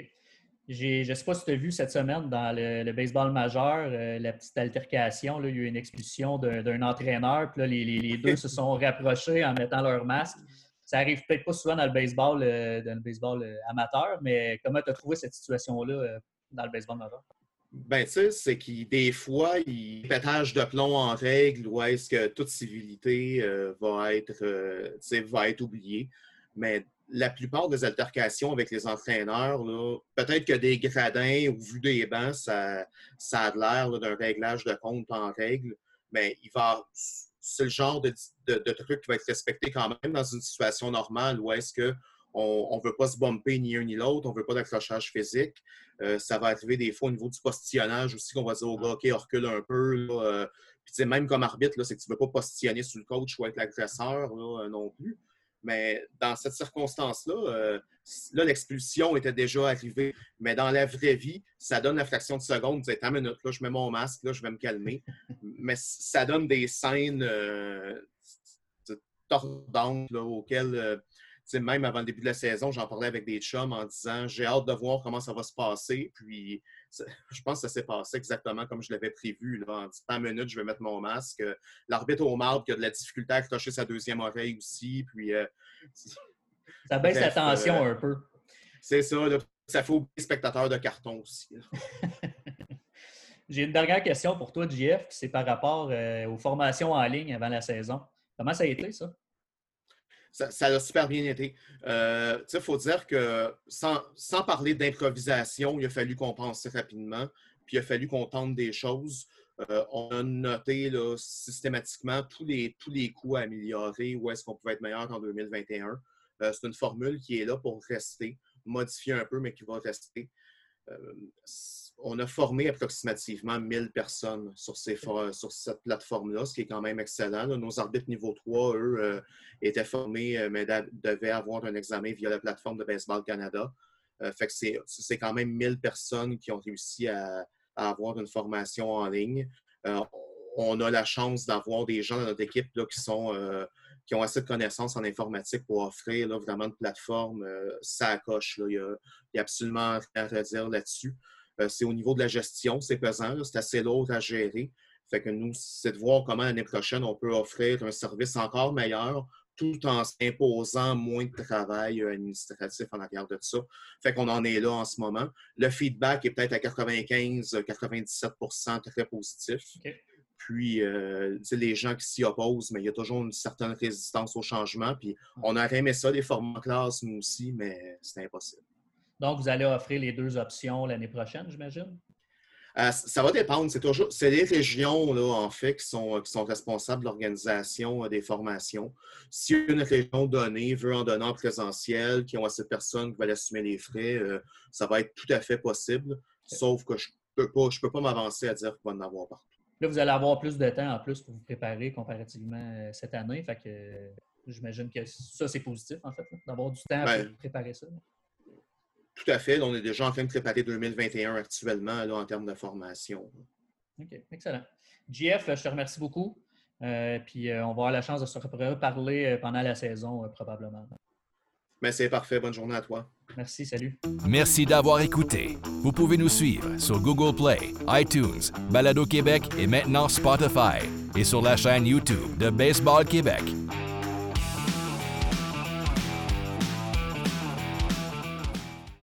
Je ne sais pas si tu as vu cette semaine dans le, baseball majeur, euh, la petite altercation. Là, il y a eu une expulsion d'un entraîneur. Puis là, les, deux se sont rapprochés en mettant leur masque. Ça arrive peut-être pas souvent dans le baseball, euh, dans le baseball amateur, mais comment tu as trouvé cette situation-là dans le baseball majeur? Ben, tu sais, c'est qu'il des fois, il pétage de plomb en règle ou est-ce que toute civilité euh, va, être, euh, va être oubliée. Mais la plupart des altercations avec les entraîneurs, peut-être que des gradins ou vu des bancs, ça, ça a l'air d'un réglage de compte en règle, mais il va. C'est le genre de, de, de, truc qui va être respecté quand même dans une situation normale où est-ce que on ne veut pas se bumper ni un ni l'autre, on ne veut pas d'accrochage physique. Euh, ça va arriver des fois au niveau du postillonnage aussi, qu'on va dire au gars, OK, recule un peu. Euh. Puis, même comme arbitre, c'est que tu ne veux pas postillonner sur le coach ou être l'agresseur euh, non plus. Mais dans cette circonstance-là, là, l'expulsion était déjà arrivée. Mais dans la vraie vie, ça donne la fraction de seconde. Tu dis, une minute, là, je mets mon masque, là, je vais me calmer. Mais ça donne des scènes tordantes auxquelles même avant le début de la saison, j'en parlais avec des chums en disant j'ai hâte de voir comment ça va se passer. Puis je pense que ça s'est passé exactement comme je l'avais prévu. Là, en 10 minutes, je vais mettre mon masque. L'arbitre au marbre qui a de la difficulté à accrocher sa deuxième oreille aussi. Puis, euh, ça baisse la tension euh, un peu. C'est ça. ça fait oublier les spectateurs de carton aussi. J'ai une dernière question pour toi, JF, c'est par rapport euh, aux formations en ligne avant la saison. Comment ça a été, ça? Ça, a super bien été. Euh, il faut dire que sans, parler d'improvisation, il a fallu qu'on pense rapidement, puis il a fallu qu'on tente des choses. Euh, on a noté systématiquement tous les, tous les coûts à améliorer, où est-ce qu'on pouvait être meilleur en 2021. Euh, c'est une formule qui est là pour rester, modifier un peu, mais qui va rester on a formé approximativement 1000 personnes sur, ces, sur cette plateforme-là, ce qui est quand même excellent. Nos arbitres niveau 3, eux, euh, étaient formés, euh, mais devaient avoir un examen via la plateforme de Baseball Canada. Euh, fait que c'est quand même 1000 personnes qui ont réussi à, avoir une formation en ligne. on a la chance d'avoir des gens dans notre équipe là, qui sont qui ont assez de connaissances en informatique pour offrir là, vraiment une plateforme. ça coche. Il n'y a, a, absolument rien à dire là-dessus. Euh, c'est au niveau de la gestion, c'est pesant, c'est assez lourd à gérer. Fait que nous, c'est de voir comment l'année prochaine, on peut offrir un service encore meilleur tout en s'imposant moins de travail euh, administratif en arrière de ça. Fait qu'on en est là en ce moment. Le feedback est peut-être à 95-97% très positif. Puis, euh, les gens qui s'y opposent, mais il y a toujours une certaine résistance au changement. Puis, on aurait aimé ça, des formats classe, nous aussi, mais c'est impossible. Donc, vous allez offrir les deux options l'année prochaine, j'imagine? Euh, ça va dépendre. C'est toujours c'est les régions, là, en fait, qui sont, qui sont responsables de l'organisation euh, des formations. Si une région donnée veut en donner en présentiel, qui ont assez de personnes qui veulent assumer les frais, euh, ça va être tout à fait possible. Sauf que je ne peux pas, peux pas m'avancer à dire qu'il va en avoir partout. Là, vous allez avoir plus de temps en plus pour vous préparer comparativement cette année. Fait que j'imagine que ça, c'est positif, en fait, d'avoir du temps ben, pour préparer ça. Tout à fait. On est déjà en train de préparer 2021 actuellement là, en termes de formation. OK, excellent. JF, je te remercie beaucoup. Euh, puis euh, on va avoir la chance de se reparler euh, pendant la saison, probablement. Mais c'est parfait. Bonne journée à toi. Merci, salut. Merci d'avoir écouté. Vous pouvez nous suivre sur Google Play, iTunes, Balado Québec et maintenant Spotify et sur la chaîne YouTube de Baseball Québec.